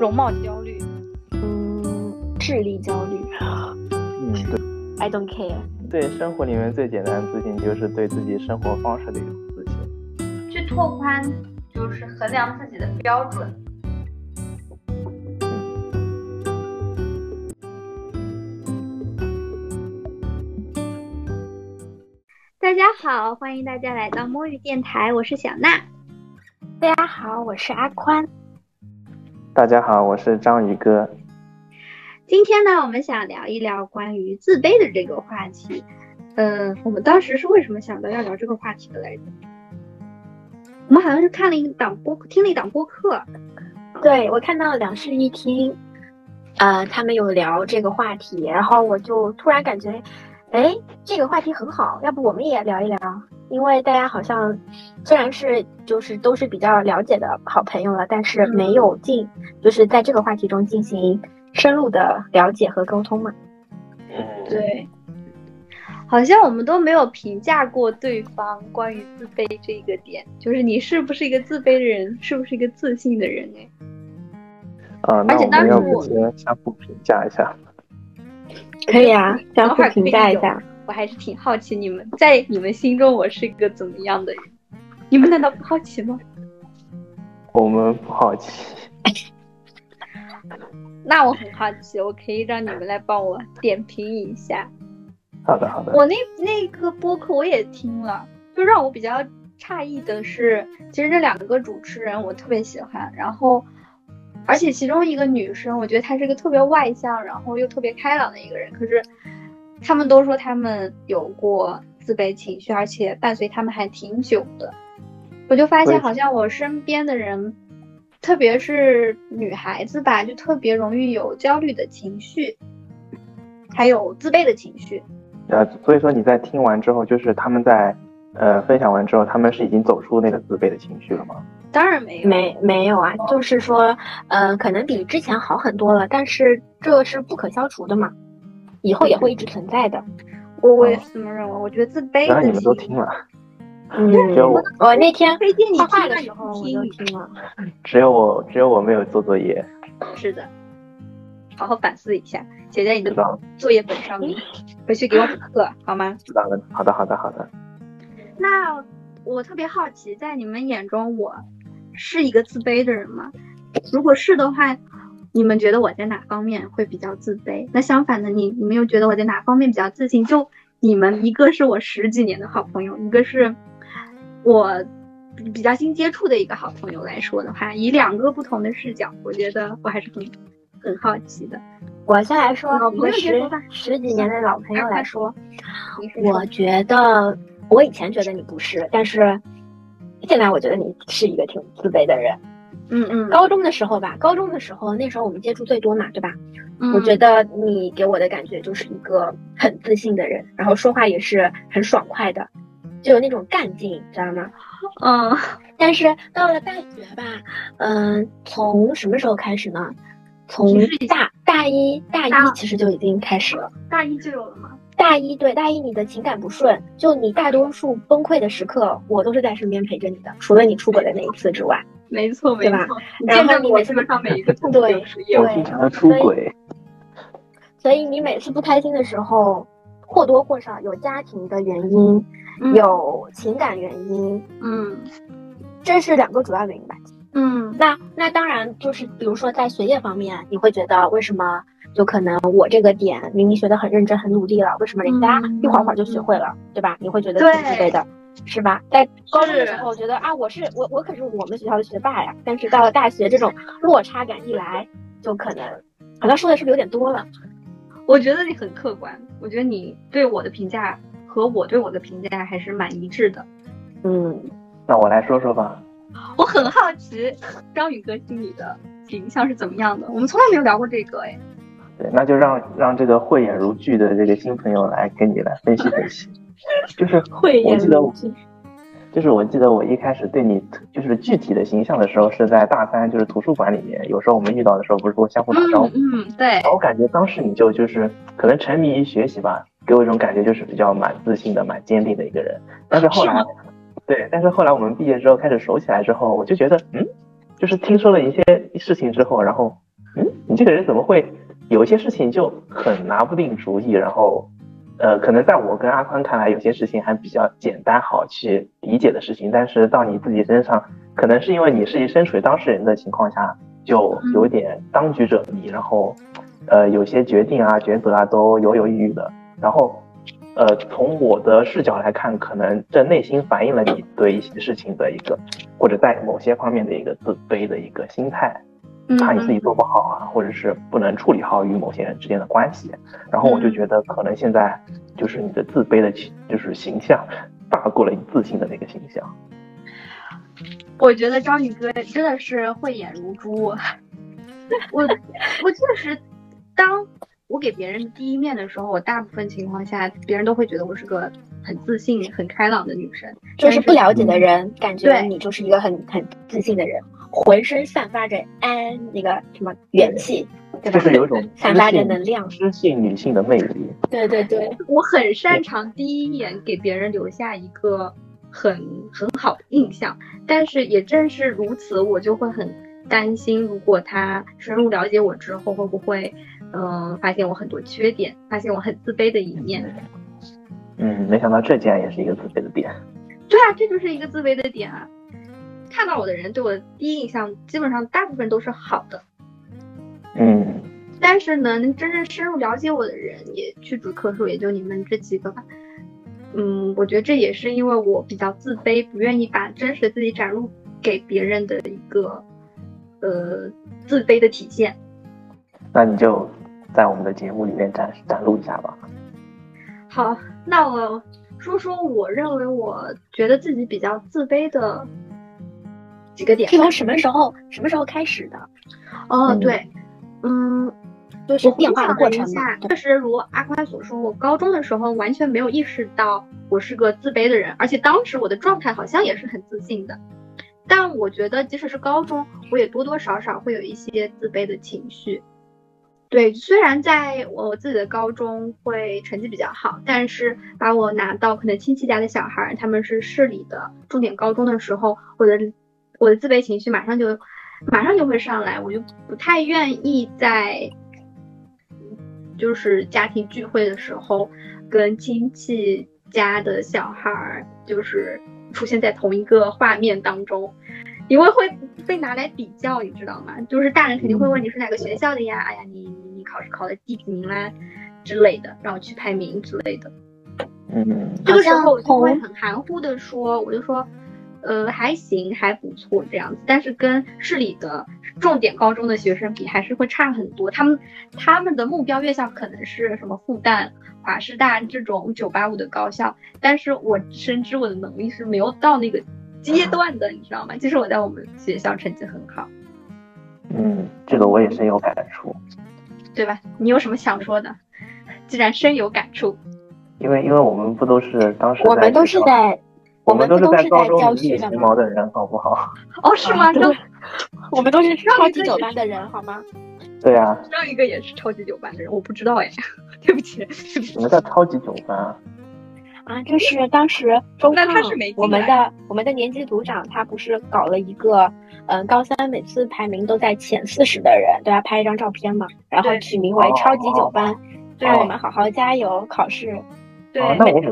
容貌焦虑，嗯，智力焦虑。嗯，对。I don't care。对生活里面最简单的自信，就是对自己生活方式的一种自信。去拓宽，就是衡量自己的标准。大家好，欢迎大家来到摸鱼电台，我是小娜。大家好，我是阿宽。大家好，我是章鱼哥。今天呢，我们想聊一聊关于自卑的这个话题。嗯，我们当时是为什么想到要聊这个话题的来着？我们好像是看了一档播，听了一档播客。对，我看到两室一厅，呃，他们有聊这个话题，然后我就突然感觉，哎，这个话题很好，要不我们也聊一聊？因为大家好像虽然是就是都是比较了解的好朋友了，但是没有进，就是在这个话题中进行。深入的了解和沟通嘛？对，好像我们都没有评价过对方关于自卑这一个点，就是你是不是一个自卑的人，是不是一个自信的人？哎，啊，那我们要不先相互评价一下？可以啊，相互评价一下。我还是挺好奇你们在你们心中我是一个怎么样的人？你们难道不好奇吗？我们不好奇。那我很好奇，我可以让你们来帮我点评一下。好的，好的。我那那个播客我也听了，就让我比较诧异的是，其实这两个主持人我特别喜欢，然后而且其中一个女生，我觉得她是个特别外向，然后又特别开朗的一个人。可是他们都说他们有过自卑情绪，而且伴随他们还挺久的。我就发现好像我身边的人。特别是女孩子吧，就特别容易有焦虑的情绪，还有自卑的情绪。呃，所以说你在听完之后，就是他们在呃分享完之后，他们是已经走出那个自卑的情绪了吗？当然没有，没没有啊，就是说，呃，可能比之前好很多了，但是这是不可消除的嘛，以后也会一直存在的。我我也是这么认为，我觉得自卑。然你们都听了。嗯，只有我，我那天推荐你画画的时候我都听了。只有我，只有我没有做作业。是的，好好反思一下，写在你的作业本上面，回去给我补课好吗？知道了，好的，好的，好的。那我特别好奇，在你们眼中，我是一个自卑的人吗？如果是的话，你们觉得我在哪方面会比较自卑？那相反的，你你们又觉得我在哪方面比较自信？就你们一个是我十几年的好朋友，一个是。我比较新接触的一个好朋友来说的话，以两个不同的视角，我觉得我还是很很好奇的。我先来说，一个十十几年的老朋友来说，我觉得我以前觉得你不是，但是现在我觉得你是一个挺自卑的人。嗯嗯。高中的时候吧，高中的时候那时候我们接触最多嘛，对吧？我觉得你给我的感觉就是一个很自信的人，然后说话也是很爽快的。就有那种干劲，知道吗？嗯，但是到了大学吧，嗯，从什么时候开始呢？从大大一大一其实就已经开始了。大一就有了吗？大一对大一，你的情感不顺，就你大多数崩溃的时刻，我都是在身边陪着你的，除了你出轨的那一次之外。没错，对吧？然后你基本上每一个对对出轨，所以你每次不开心的时候，或多或少有家庭的原因。有情感原因，嗯，这是两个主要原因吧。嗯，那那当然就是，比如说在学业方面，你会觉得为什么就可能我这个点明明学得很认真、很努力了，为什么人家一会儿会儿就学会了，对吧？你会觉得挺自卑的，是吧？在高中的时候觉得啊，我是我我可是我们学校的学霸呀，但是到了大学，这种落差感一来，就可能好像说的是不是有点多了？我觉得你很客观，我觉得你对我的评价。和我对我的评价还是蛮一致的，嗯，那我来说说吧。我很好奇张宇哥心里的形象是怎么样的，我们从来没有聊过这个哎。对，那就让让这个慧眼如炬的这个新朋友来跟你来分析分析。就是慧眼如炬，就是我记得我一开始对你就是具体的形象的时候是在大三，就是图书馆里面，有时候我们遇到的时候不是会相互打招呼，嗯，对。我感觉当时你就就是可能沉迷于学习吧。给我一种感觉，就是比较蛮自信的、蛮坚定的一个人。但是后来，对，但是后来我们毕业之后开始熟起来之后，我就觉得，嗯，就是听说了一些事情之后，然后嗯，你这个人怎么会有一些事情就很拿不定主意，然后。呃，可能在我跟阿宽看来，有些事情还比较简单好去理解的事情，但是到你自己身上，可能是因为你是一身处于当事人的情况下，就有点当局者迷，然后，呃，有些决定啊、抉择啊都犹犹豫豫的。然后，呃，从我的视角来看，可能这内心反映了你对一些事情的一个，或者在某些方面的一个自卑的一个心态。怕你自己做不好啊，或者是不能处理好与某些人之间的关系，然后我就觉得可能现在就是你的自卑的形，就是形象大过了你自信的那个形象。我觉得章宇哥真的是慧眼如珠，我我确实，当我给别人第一面的时候，我大部分情况下别人都会觉得我是个很自信、很开朗的女生，就是不了解的人感觉你就是一个很很自信的人。浑身散发着安那个什么元气，对吧？就是有一种散发着能量，知性女性的魅力。对对对，我很擅长第一眼给别人留下一个很很好的印象，但是也正是如此，我就会很担心，如果他深入了解我之后，会不会嗯发现我很多缺点，发现我很自卑的一面。嗯，没想到这竟然也是一个自卑的点。对啊，这就是一个自卑的点啊。看到我的人对我的第一印象，基本上大部分都是好的。嗯，但是呢，能真正深入了解我的人，也屈指可数，也就你们这几个吧。嗯，我觉得这也是因为我比较自卑，不愿意把真实的自己展露给别人的一个呃自卑的体现。那你就在我们的节目里面展展露一下吧。好，那我说说我认为我觉得自己比较自卑的。几个点是从什么时候什么时候开始的？哦，对，嗯，就是变化的过程嘛。确实，如阿宽所说，我高中的时候完全没有意识到我是个自卑的人，而且当时我的状态好像也是很自信的。但我觉得，即使是高中，我也多多少少会有一些自卑的情绪。对，虽然在我自己的高中会成绩比较好，但是把我拿到可能亲戚家的小孩，他们是市里的重点高中的时候，我的。我的自卑情绪马上就，马上就会上来，我就不太愿意在，就是家庭聚会的时候，跟亲戚家的小孩就是出现在同一个画面当中，因为会被拿来比较，你知道吗？就是大人肯定会问你是哪个学校的呀？哎呀，你你你考试考的第几名啦之类的，让我去排名之类的。嗯，这个时候我就会很含糊的说，我就说。呃，还行，还不错这样子，但是跟市里的重点高中的学生比，还是会差很多。他们他们的目标院校可能是什么复旦、华师大这种九八五的高校，但是我深知我的能力是没有到那个阶段的，你知道吗？其实我在我们学校成绩很好。嗯，这个我也深有感触，对吧？你有什么想说的？既然深有感触，因为因为我们不都是当时我们都是在。我们都是在高中里时髦的人，好不好？哦，是吗？对，我们都是超级九班的人，好吗？对呀。上一个也是超级九班的人，我不知道哎，对不起。什么叫超级九班啊？啊，就是当时周胖，我们的我们的年级组长，他不是搞了一个，嗯，高三每次排名都在前四十的人都要拍一张照片嘛，然后取名为超级九班，让我们好好加油考试。对，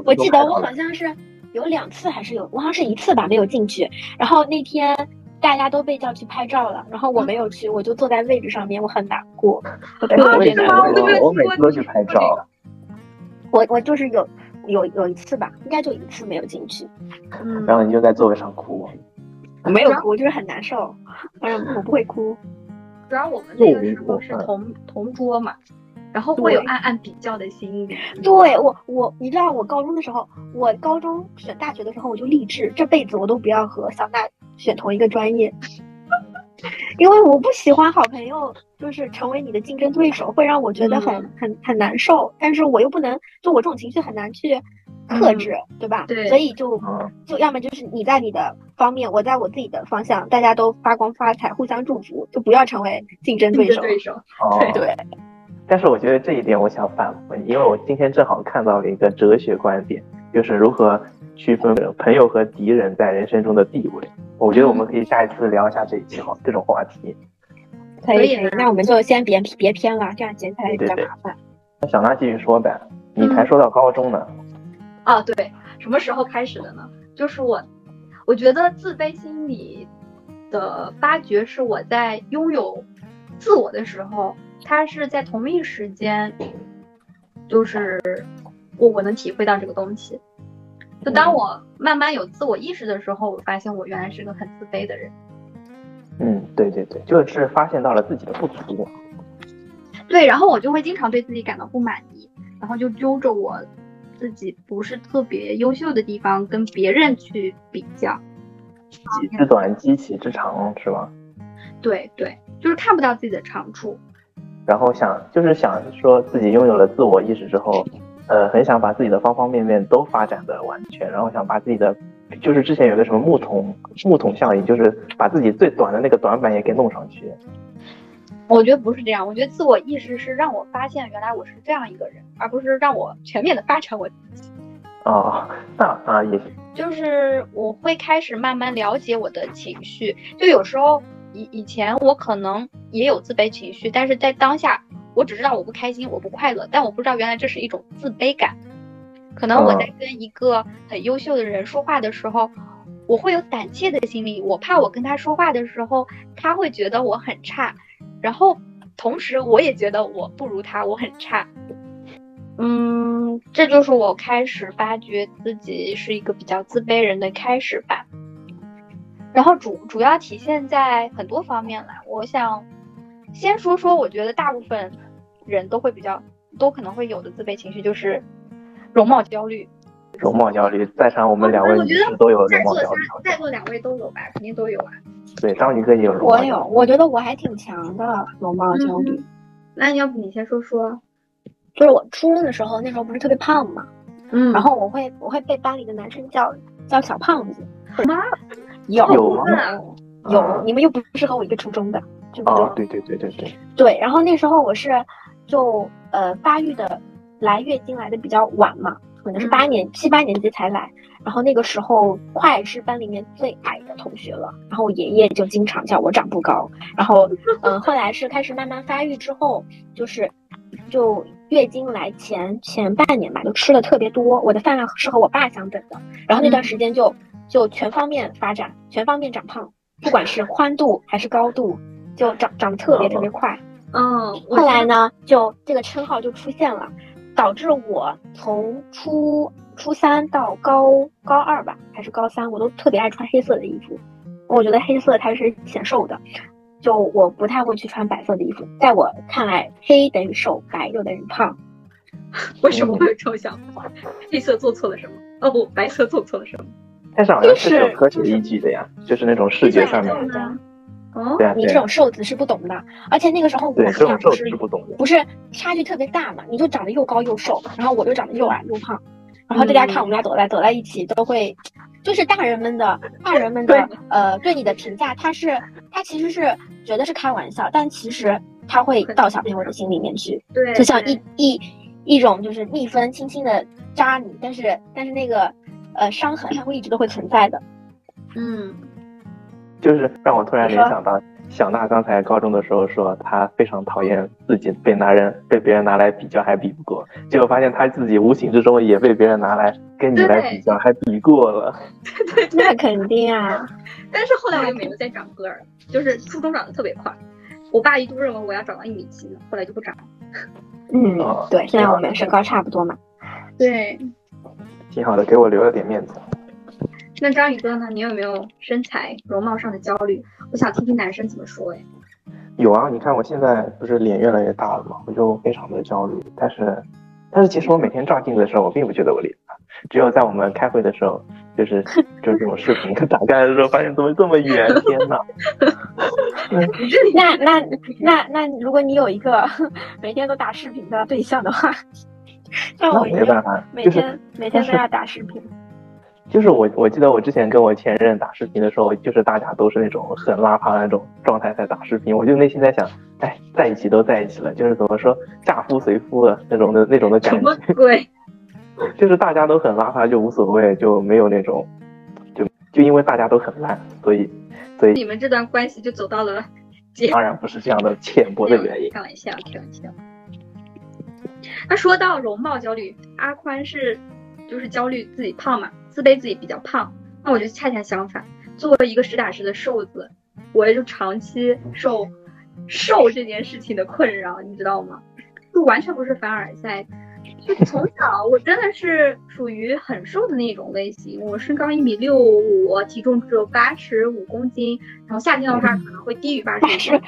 我记得我好像是。有两次还是有，我好像是一次吧，没有进去。然后那天大家都被叫去拍照了，然后我没有去，我就坐在位置上面，我很难过，我特别难过。我每次都去拍照。我我就是有有有一次吧，应该就一次没有进去。然后你就在座位上哭。我没有哭，就是很难受。反正我不会哭。主要我们那个时候是同同桌嘛。然后会有暗暗比较的心理。对我，我你知道，我高中的时候，我高中选大学的时候，我就立志这辈子我都不要和小娜选同一个专业，因为我不喜欢好朋友就是成为你的竞争对手，会让我觉得很很很难受。但是我又不能，就我这种情绪很难去克制，对吧？对。所以就就要么就是你在你的方面，我在我自己的方向，大家都发光发财，互相祝福，就不要成为竞争对手。对手。对对。但是我觉得这一点我想反问，因为我今天正好看到了一个哲学观点，就是如何区分朋友和敌人在人生中的地位。我觉得我们可以下一次聊一下这一期好这种话题。可以可以，那我们就先别别偏了，这样剪起来也比较麻烦。那小娜继续说呗，你才说到高中呢。啊，对，什么时候开始的呢？就是我，我觉得自卑心理的发掘是我在拥有自我的时候，它是在同一时间，就是我我能体会到这个东西。就当我慢慢有自我意识的时候，我发现我原来是个很自卑的人。嗯，对对对，就是发现到了自己的不足。对，然后我就会经常对自己感到不满意，然后就揪着我自己不是特别优秀的地方跟别人去比较。己之短，积其之长，是吧？对对，就是看不到自己的长处。然后想，就是想说自己拥有了自我意识之后。呃，很想把自己的方方面面都发展的完全，然后想把自己的，就是之前有个什么木桶木桶效应，就是把自己最短的那个短板也给弄上去。我觉得不是这样，我觉得自我意识是让我发现原来我是这样一个人，而不是让我全面的发展我自己。哦，那啊也就是我会开始慢慢了解我的情绪，就有时候以以前我可能也有自卑情绪，但是在当下。我只知道我不开心，我不快乐，但我不知道原来这是一种自卑感。可能我在跟一个很优秀的人说话的时候，我会有胆怯的心理，我怕我跟他说话的时候，他会觉得我很差，然后同时我也觉得我不如他，我很差。嗯，这就是我开始发觉自己是一个比较自卑人的开始吧。然后主主要体现在很多方面啦，我想先说说，我觉得大部分。人都会比较，都可能会有的自卑情绪就是容貌焦虑。容貌焦虑，在场我们两位女士都有容貌焦虑。在座两位都有吧？肯定都有啊。对，章鱼哥也有容貌焦虑。我有，我觉得我还挺强的容貌焦虑。那要不你先说说？就是我初中的时候，那时候不是特别胖嘛，嗯，然后我会我会被班里的男生叫叫小胖子。吗？有有吗？有，你们又不是和我一个初中的，对不对？对对对对对。对，然后那时候我是。就呃发育的来月经来的比较晚嘛，可能是八年七八年级才来，然后那个时候快是班里面最矮的同学了，然后我爷爷就经常叫我长不高，然后嗯后来是开始慢慢发育之后，就是就月经来前前半年吧，就吃的特别多，我的饭量是和我爸相等的，然后那段时间就就全方面发展，全方面长胖，不管是宽度还是高度，就长长得特别特别快。嗯，后来呢，就这个称号就出现了，导致我从初初三到高高二吧，还是高三，我都特别爱穿黑色的衣服。我觉得黑色它是显瘦的，就我不太会去穿白色的衣服。在我看来，黑等于瘦，白就等于胖。为什么会有这种想法？黑色做错了什么？哦不，白色做错了什么？但是好像是有科学依据的呀，就是那种视觉上面的。你这种瘦子是不懂的，而且那个时候我们俩不是不是差距特别大嘛？你就长得又高又瘦，然后我就长得又矮又胖，然后大家看我们俩走在走在一起都会，就是大人们的大人们的呃对你的评价，他是他其实是觉得是开玩笑，但其实他会到小朋友的心里面去，对，就像一一一种就是蜜蜂轻轻的扎你，但是但是那个呃伤痕它会一直都会存在的，嗯。就是让我突然联想到小娜刚才高中的时候说，她非常讨厌自己被拿人被别人拿来比较还比不过，结果发现她自己无形之中也被别人拿来跟你来比较还比过了。对对，那肯定啊！但是后来我也没有再长个儿，就是初中长得特别快，我爸一度认为我要长到一米七呢，后来就不长。嗯，对，现在我们身高差不多嘛。对，挺好的，给我留了点面子。那章宇哥呢？你有没有身材容貌上的焦虑？我想听听男生怎么说。哎，有啊，你看我现在不是脸越来越大了嘛，我就非常的焦虑。但是，但是其实我每天照镜子的时候，我并不觉得我脸大。只有在我们开会的时候，就是就是这种视频打开的时候，发现怎么这么圆？天呐。那那那那，如果你有一个 每天都打视频的对象的话，那我没办法，每天每天都要打视频。就是我，我记得我之前跟我前任打视频的时候，就是大家都是那种很邋遢的那种状态在打视频，我就内心在想，哎，在一起都在一起了，就是怎么说嫁夫随夫的那种的那种的感觉。什么鬼，就是大家都很邋遢就无所谓，就没有那种，就就因为大家都很烂，所以所以你们这段关系就走到了解。当然不是这样的浅薄的原因。开玩笑，开玩笑。那说到容貌焦虑，阿宽是就是焦虑自己胖嘛，自卑自己比较胖。那我就恰恰相反，作为一个实打实的瘦子，我也就长期受瘦这件事情的困扰，你知道吗？就完全不是凡尔赛。就从小我真的是属于很瘦的那种类型，我身高一米六五，体重只有八十五公斤，然后夏天的话可能会低于八十五。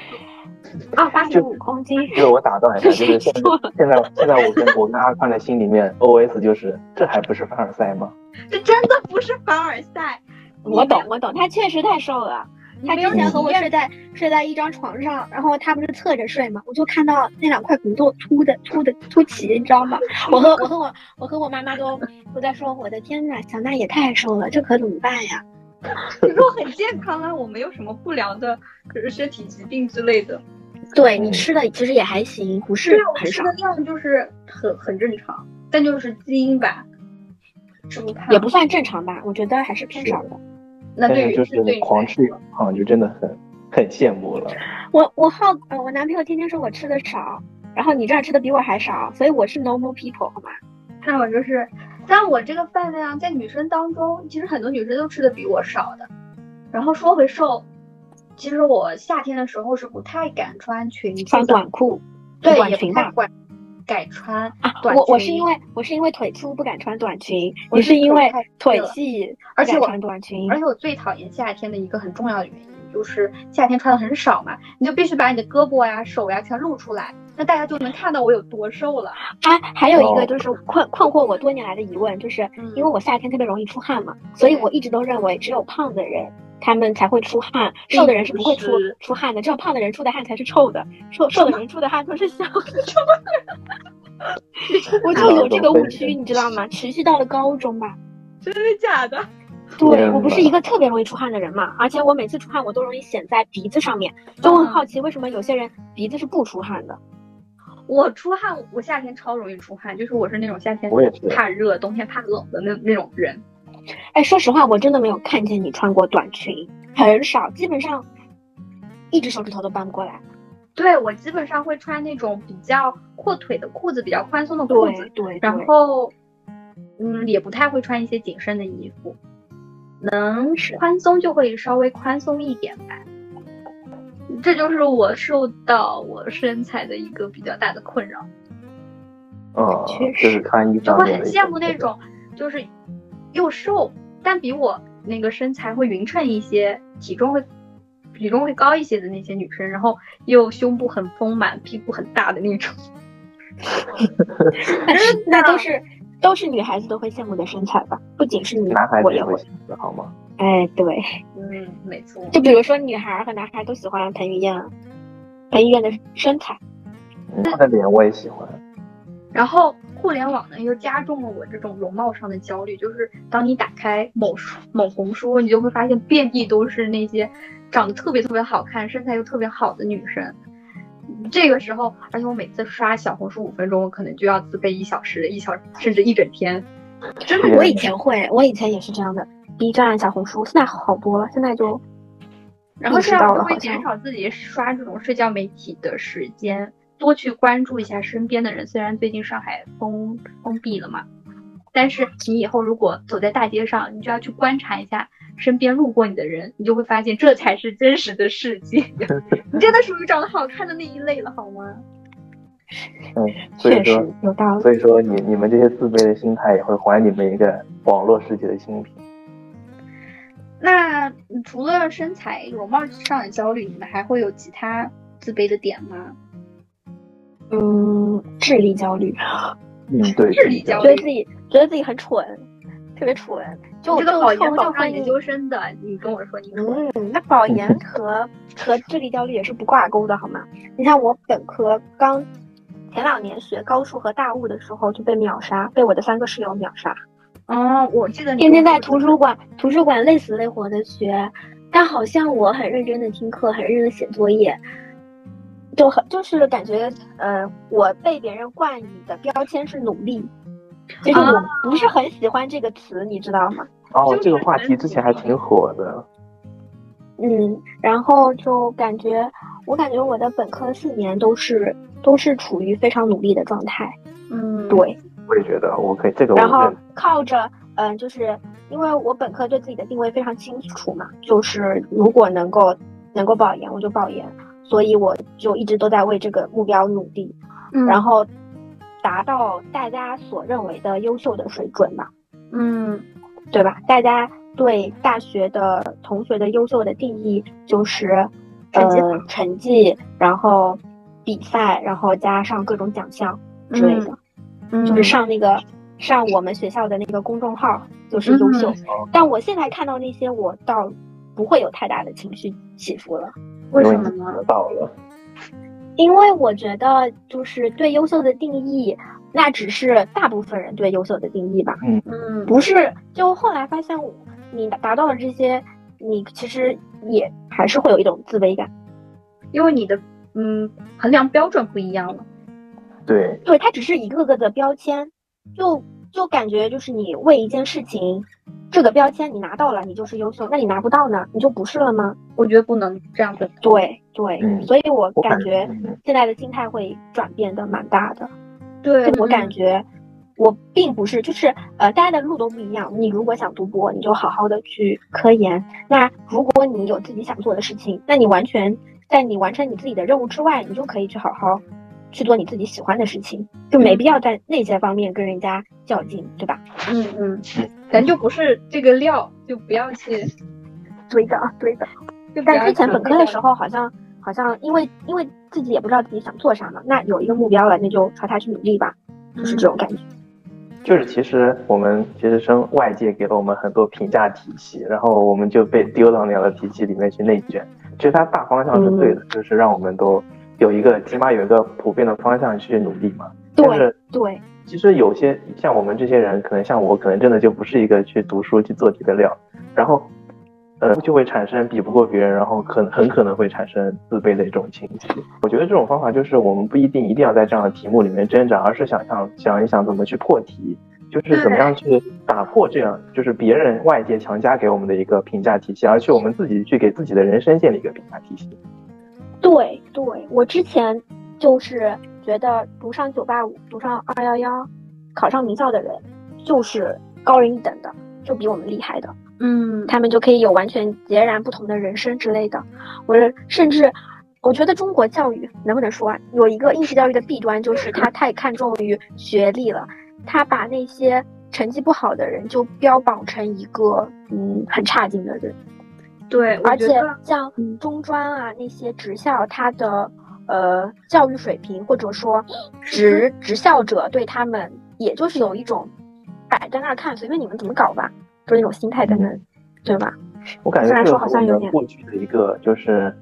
啊，八十五公斤。就是我打断一下，就是现 在现在现在我跟我跟阿宽的心里面 OS 就是这还不是凡尔赛吗？这真的不是凡尔赛。我懂我懂，他确实太瘦了。他之前和我睡在睡在一张床上，然后他不是侧着睡嘛，我就看到那两块骨头凸的凸的凸起，你知道吗？我和我和我我和我妈妈都都在说，我的天呐，小娜也太瘦了，这可怎么办呀？可是我很健康啊，我没有什么不良的，可是身体疾病之类的。对你吃的其实也还行，不是很少。吃的量就是很很正常，但就是基因吧，也不算正常吧，我觉得还是偏少的。那对于就是狂吃胖，就真的很很羡慕了。我我好呃，我男朋友天天说我吃的少，然后你这儿吃的比我还少，所以我是 normal people 好吗？那我就是，但我这个饭量在女生当中，其实很多女生都吃的比我少的。然后说回瘦，其实我夏天的时候是不太敢穿裙子、穿短裤、对，短裙吧。敢穿啊！我我是因为我是因为腿粗不敢穿短裙，我是因为腿细而且我穿短裙。而且我最讨厌夏天的一个很重要的原因就是夏天穿的很少嘛，你就必须把你的胳膊呀、手呀全露出来，那大家就能看到我有多瘦了。哎，还有一个就是困困惑我多年来的疑问，就是因为我夏天特别容易出汗嘛，所以我一直都认为只有胖的人他们才会出汗，瘦的人是不会出出汗的，只有胖的人出的汗才是臭的，瘦瘦的人出的汗都是香的。我就 有这个误区，你知道吗？持续到了高中吧。真的假的？对我不是一个特别容易出汗的人嘛，而且我每次出汗我都容易显在鼻子上面，就很好奇为什么有些人鼻子是不出汗的。我出汗，我夏天超容易出汗，就是我是那种夏天怕热，冬天怕冷的那那种人。哎，说实话，我真的没有看见你穿过短裙，很少，基本上一只手指头都搬不过来。对我基本上会穿那种比较阔腿的裤子，比较宽松的裤子，对，然后，嗯，也不太会穿一些紧身的衣服，能宽松就会稍微宽松一点吧。这就是我受到我身材的一个比较大的困扰。哦，就是看衣就会很羡慕那种，就是又瘦，但比我那个身材会匀称一些，体重会。体重会高一些的那些女生，然后又胸部很丰满、屁股很大的那种，那都是都是女孩子都会羡慕的身材吧？不仅是你，男孩子也会羡慕，好吗？哎，对，嗯，没错。就比如说，女孩和男孩都喜欢彭于晏，彭于晏的身材，他的脸我也喜欢。然后互联网呢，又加重了我这种容貌上的焦虑。就是当你打开某书、某红书，你就会发现遍地都是那些。长得特别特别好看，身材又特别好的女生，这个时候，而且我每次刷小红书五分钟，我可能就要自卑一小时、一小甚至一整天。真的，我以前会，我以前也是这样的。B 站、小红书，现在好多了，现在就，然后现在会减少自己刷这种社交媒体的时间，多去关注一下身边的人。虽然最近上海封封闭了嘛，但是你以后如果走在大街上，你就要去观察一下。身边路过你的人，你就会发现这才是真实的世界。你真的属于长得好看的那一类了，好吗？嗯，所以说有道理。所以说，你你们这些自卑的心态也会还你们一个网络世界的清平。那除了身材容貌上的焦虑，你们还会有其他自卑的点吗？嗯，智力焦虑。嗯，对，智力焦虑，觉得自己觉得自己很蠢，特别蠢。就这个保研考上研究生的，你跟我说，你嗯，那保研 和和智力焦虑也是不挂钩的，好吗？你像我本科刚前两年学高数和大物的时候就被秒杀，被我的三个室友秒杀。哦，我记得天天在图书馆图书馆累死累活的学，但好像我很认真的听课，很认真的写作业，就很就是感觉，呃，我被别人冠以的标签是努力。其实我不是很喜欢这个词，你知道吗？哦，这个话题之前还挺火的。嗯，然后就感觉我感觉我的本科四年都是都是处于非常努力的状态。嗯，对，我也觉得我可以这个然后靠着，嗯、就是因为我本科对自己的定位非常清楚嘛，就是如果能够能够保研，我就保研，所以我就一直都在为这个目标努力，嗯然后达到大家所认为的优秀的水准嘛，嗯对吧？大家对大学的同学的优秀的定义就是，成绩呃，成绩，然后比赛，然后加上各种奖项之类的。嗯，就是上那个上我们学校的那个公众号就是优秀。嗯但我现在看到那些，我倒不会有太大的情绪起伏了，为什么呢？得到了，因为我觉得就是对优秀的定义，那只是大部分人对优秀的定义吧，嗯不是。就后来发现，你达到了这些，你其实也还是会有一种自卑感。因为你的嗯衡量标准不一样了。对，对，它只是一个个的标签，就就感觉就是你为一件事情，这个标签你拿到了，你就是优秀；那你拿不到呢，你就不是了吗？我觉得不能这样子。对对，嗯所以我我感觉嗯现在的心态会转变的蛮大的。对我感觉，我并不是，就是呃，大家的路都不一样。你如果想读博，你就好好的去科研；那如果你有自己想做的事情，那你完全在你完成你自己的任务之外，你就可以去好好去做你自己喜欢的事情，就没必要在那些方面跟人家较劲，对吧？嗯嗯，咱就不是这个料，就不要去。对的，对的。就不要但之前本科的时候，好像好像因为因为自己也不知道自己想做啥嘛，那有一个目标了，那就朝他去努力吧，就是这种感觉。就是其实我们其实生外界给了我们很多评价体系，然后我们就被丢到那样的体系里面去内卷。其实它大方向是对的，就是让我们都有一个起码有一个普遍的方向去努力嘛。但对是对，其实有些像我们这些人，可能像我，可能真的就不是一个去读书去做题的料，然后，呃，就会产生比不过别人，然后可能很可能会产生自卑的一种情绪。我觉得这种方法就是我们不一定一定要在这样的题目里面挣扎，而是想想想一想怎么去破题，就是怎么样去打破这样就是别人外界强加给我们的一个评价体系，而去我们自己去给自己的人生建立一个评价体系。对对，我之前就是觉得读上九八五、读上二幺幺、考上名校的人就是高人一等的，就比我们厉害的，嗯他们就可以有完全截然不同的人生之类的。我甚至我觉得中国教育能不能说啊，有一个应试教育的弊端就是他太看重于学历了，他把那些成绩不好的人就标榜成一个嗯很差劲的人。对，而且像嗯中专啊那些职校，它的呃教育水平或者说职职校者对他们，也就是有一种摆在那儿看，随便你们怎么搞吧，就是那种心态在那，对吧？我感觉虽然说好像有点过去的一个就是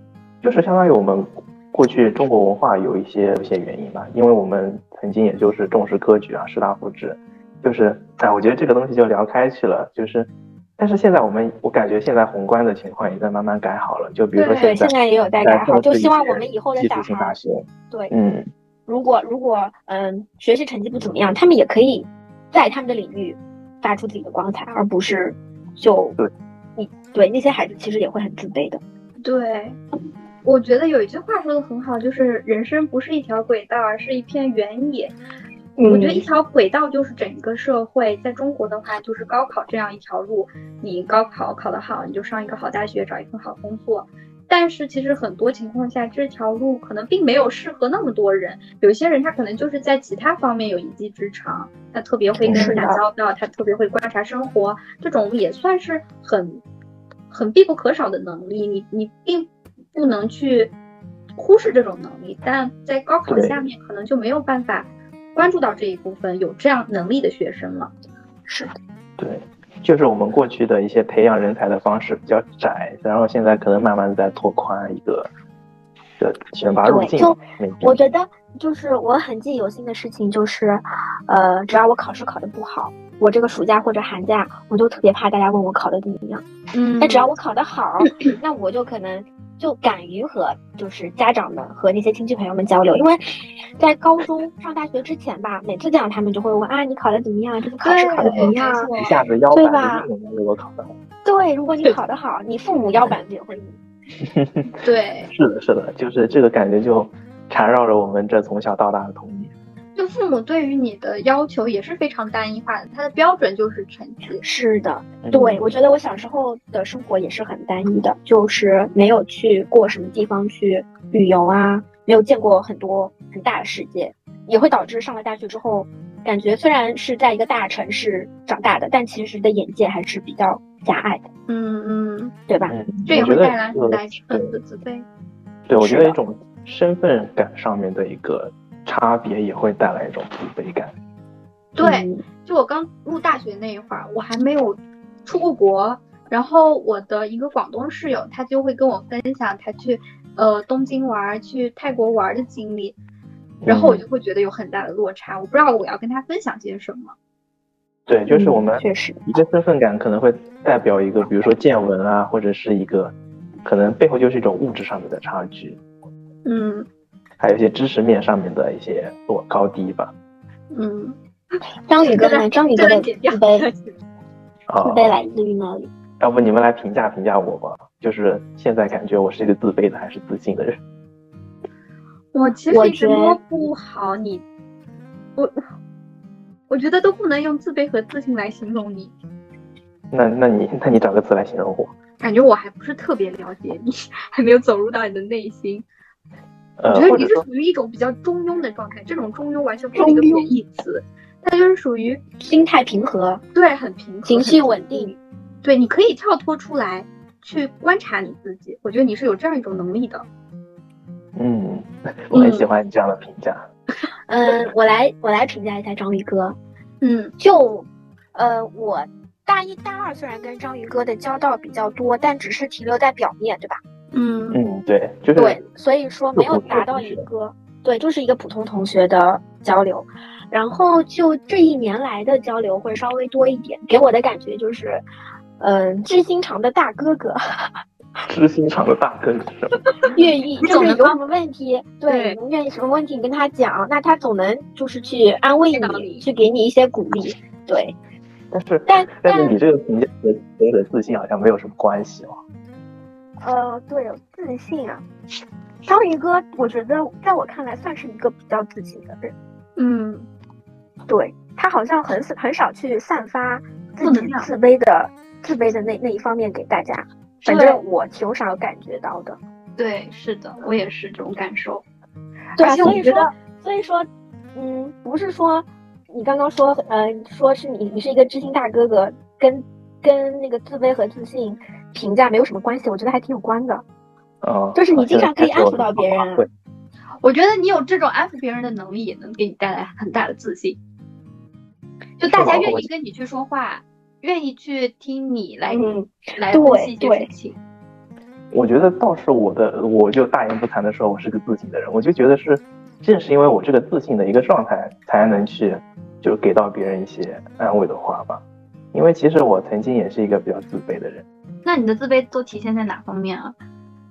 就是相当于我们过去中国文化有一些有一些原因吧，因为我们曾经也就是重视科举啊、士大夫制，就是哎，我觉得这个东西就聊开去了，就是。但是现在我们，我感觉现在宏观的情况也在慢慢改好了。就比如说现在也有在改好，就希望我们以后的大孩，学，对，嗯，如果如果嗯学习成绩不怎么样，他们也可以在他们的领域发出自己的光彩，而不是就对你对那些孩子其实也会很自卑的。对，我觉得有一句话说的很好，就是人生不是一条轨道，而是一片原野。我觉得一条轨道就是整个社会，在中国的话就是高考这样一条路，你高考考得好，你就上一个好大学，找一份好工作。但是其实很多情况下，这条路可能并没有适合那么多人。有些人他可能就是在其他方面有一技之长，他特别会跟人打交道，他特别会观察生活，这种也算是很很必不可少的能力。你你并不能去忽视这种能力，但在高考下面可能就没有办法。关注到这一部分有这样能力的学生了，是的，对，就是我们过去的一些培养人才的方式比较窄，然后现在可能慢慢在拓宽一个的选拔路径。就我觉得，就是我很记忆犹新的事情，就是，呃，只要我考试考得不好，我这个暑假或者寒假，我就特别怕大家问我考得怎么样。嗯，那只要我考得好，那我就可能。就敢于和就是家长们和那些亲戚朋友们交流，因为在高中上大学之前吧，每次见到他们就会问啊，你考得怎么样？这次考试考得怎么样？一下子腰板对吧？如果考得好，对，如果你考得好，你父母腰板子也会硬。对，是的，是的，就是这个感觉就缠绕着我们这从小到大的童年。就父母对于你的要求也是非常单一化的，他的标准就是成绩。是的，嗯对，我觉得我小时候的生活也是很单一的，就是没有去过什么地方去旅游啊，没有见过很多很大的世界，也会导致上了大学之后，感觉虽然是在一个大城市长大的，但其实的眼界还是比较狭隘的，嗯嗯，对吧？嗯，这也会带来这个很大一部分的自卑。对，我觉得一种身份感上面的一个差别也会带来一种自卑感。对，嗯。就我刚入大学那一会儿，我还没有出过国，然后我的一个广东室友，他就会跟我分享他去呃东京玩、去泰国玩的经历，然后我嗯就会觉得有很大的落差，我不知道我要跟他分享些什么。对，就是我们嗯确实，一个身份感可能会代表一个，比如说见闻啊，或者是一个，可能背后就是一种物质上面的差距，嗯还有一些知识面上面的一些落高低吧。嗯，章鱼哥呢？章鱼哥的自这个剪掉。卑，自啊，卑来自于哪里？要不你们来评价评价我吧？就是现在感觉我是一个自卑的还是自信的人？我其实摸不好你，我我觉得都不能用自卑和自信来形容你，那那你那你找个词来形容我？感觉我还不是特别了解你，还没有走入到你的内心。呃，我觉得你是属于一种比较中庸的状态，这种中庸完全不是一个贬义词，它就是属于心态平和，对很平和、情绪稳定。对，你可以跳脱出来去观察你自己，我觉得你是有这样一种能力的。嗯，我很喜欢你这样的评价。嗯，我来我来评价一下章鱼哥。嗯就，呃，我大一大二虽然跟章鱼哥的交道比较多，但只是停留在表面，对吧？嗯嗯，对，就是对，所以说没有达到一个对，就是一个普通同学的交流。然后就这一年来的交流会稍微多一点，给我的感觉就是，嗯、知心肠的大哥哥，知心肠的大哥哥？愿意就是有什么问题，对，愿意什么问题你跟他讲，那他总能就是去安慰你，去给你一些鼓励，对。但是但但但是你这个评价和和的自信好像没有什么关系哦。呃，对，自信啊，章鱼哥，我觉得在我看来算是一个比较自信的人。嗯，对他好像很少很少去散发自己自卑的自卑的那那一方面给大家，反对正我挺少感觉到的。对，是的，我也是这种感受。对所以说，所以说，嗯，不是说你刚刚说，呃，说是你你是一个知心大哥哥，跟跟那个自卑和自信评价没有什么关系，我觉得还挺有关的。嗯，就是你经常可以安抚到别人啊我觉得你有这种安抚别人的能力，也能给你带来很大的自信。就大家愿意跟你去说话，愿意去听你来、嗯，来对分析一些对事情。我觉得倒是我的，我就大言不惭的说，我是个自信的人。我就觉得是，正是因为我这个自信的一个状态，才能去就给到别人一些安慰的话吧。因为其实我曾经也是一个比较自卑的人。那你的自卑都体现在哪方面啊？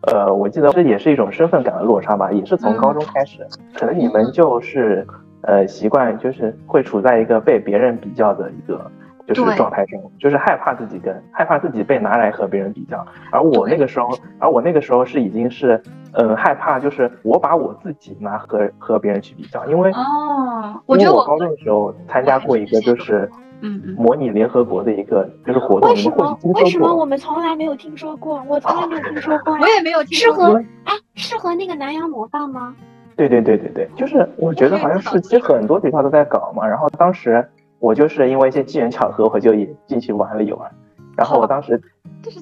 呃，我记得这也是一种身份感的落差吧，也是从嗯。高中开始，可能你们就是呃习惯就是会处在一个被别人比较的一个就是状态中，就是害怕自己跟害怕自己被拿来和别人比较，而我那个时候，而我那个时候是已经是嗯、呃害怕，就是我把我自己拿和和别人去比较，因为哦，我觉得我高中的时候参加过一个就是嗯嗯，模拟联合国的一个就是活动，为什么为什么我。们从来没有听说过？我从来没有听说过呀我。也没有听适说过。合哎，适合那个南洋模范吗？对对对对对，就是我觉得好像是，其实很多学校都在搞嘛。然后当时我就是因为一些机缘巧合，我就也进去玩了一玩。然后我当时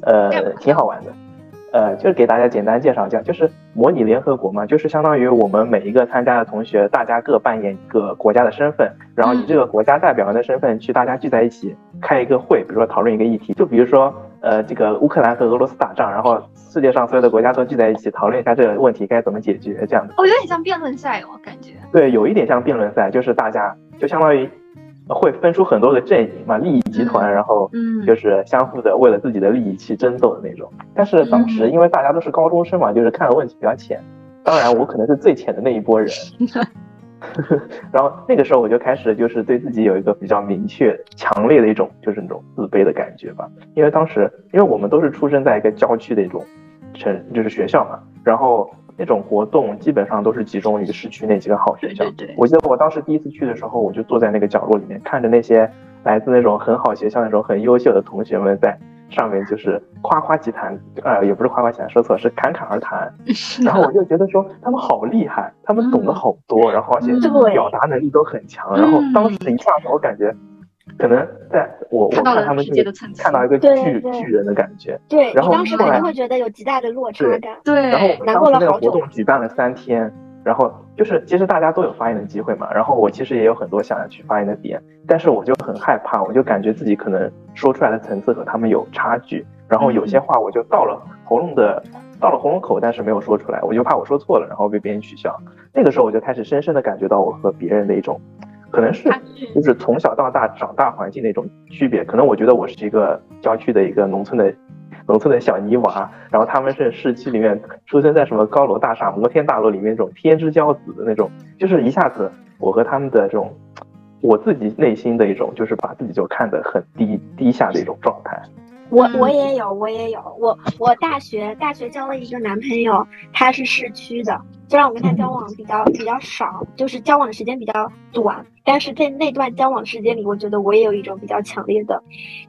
呃挺好玩的，呃就是给大家简单介绍一下，就是模拟联合国嘛，就是相当于我们每一个参加的同学，大家各扮演一个国家的身份，然后以嗯这个国家代表人的身份去大家聚在一起开一个会，比如说讨论一个议题，就比如说呃这个乌克兰和俄罗斯打仗，然后世界上所有的国家都聚在一起讨论一下这个问题该怎么解决这样的。哦，有点像辩论赛哦，感觉。对，有一点像辩论赛，就是大家就相当于会分出很多个阵营嘛，利益集团，然后嗯就是相互的为了自己的利益去争斗的那种。但是当时嗯因为大家都是高中生嘛，就是看的问题比较浅，当然 我可能是最浅的那一波人。然后那个时候我就开始就是对自己有一个比较明确、强烈的一种就是那种自卑的感觉吧，因为当时因为我们都是出生在一个郊区的一种城就是学校嘛，然后那种活动基本上都是集中于市区那几个好学校。对对对我记得我当时第一次去的时候，我就坐在那个角落里面，看着那些来自那种很好学校、那种很优秀的同学们在上面就是夸夸其谈，呃，也不是夸夸其谈，说错了，是侃侃而谈。然后我就觉得说他们好厉害，他们懂得好多，然后而且表达能力都很强。然后当时一下子我感觉，可能在我我看到了他们就是世界的层次看到一个巨巨人的感觉。对然后你当时肯定会觉得有极大的落差感。对，然后我们难当时那个活动举办了三天，然后就是其实大家都有发言的机会嘛，然后我其实也有很多想要去发言的点，但是我就很害怕，我就感觉自己可能说出来的层次和他们有差距，然后有些话我就到了喉咙的。到了喉咙口，但是没有说出来，我就怕我说错了，然后被别人取笑。那个时候我就开始深深的感觉到我和别人的一种，可能是就是从小到大长大环境的一种区别。可能我觉得我是一个郊区的一个农村的农村的小泥娃，然后他们是市区里面出生在什么高楼大厦、摩天大楼里面那种天之骄子的那种，就是一下子我和他们的这种我自己内心的一种，就是把自己就看得很低低下的一种状态。我嗯我也有，我也有，我我大学大学交了一个男朋友，他是市区的，虽然我跟他交往比较比较少，就是交往的时间比较短，但是在那段交往时间里，我觉得我也有一种比较强烈的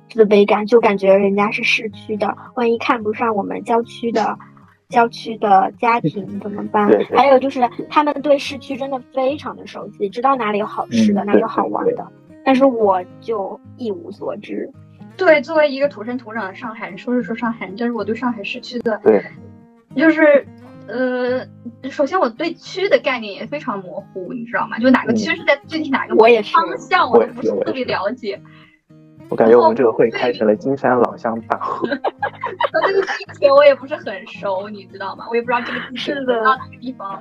自卑感，就感觉人家是市区的，万一看不上我们郊区的。郊区的家庭 怎么办对？对还有就是，他们对市区真的非常的熟悉，知道哪里有好吃的，嗯哪里有好玩的。但是我就一无所知。对，作为一个土生土长的上海人，说是说上海人，但是我对上海市区的，对，就是呃，首先我对区的概念也非常模糊，你知道吗？就哪个区是在具体哪个我也方向，我我也都不是特别了解。我感觉我们这个会开成了金山老乡大会。那这个地铁我也不是很熟，你知道吗？我也不知道这个地铁到哪个地方。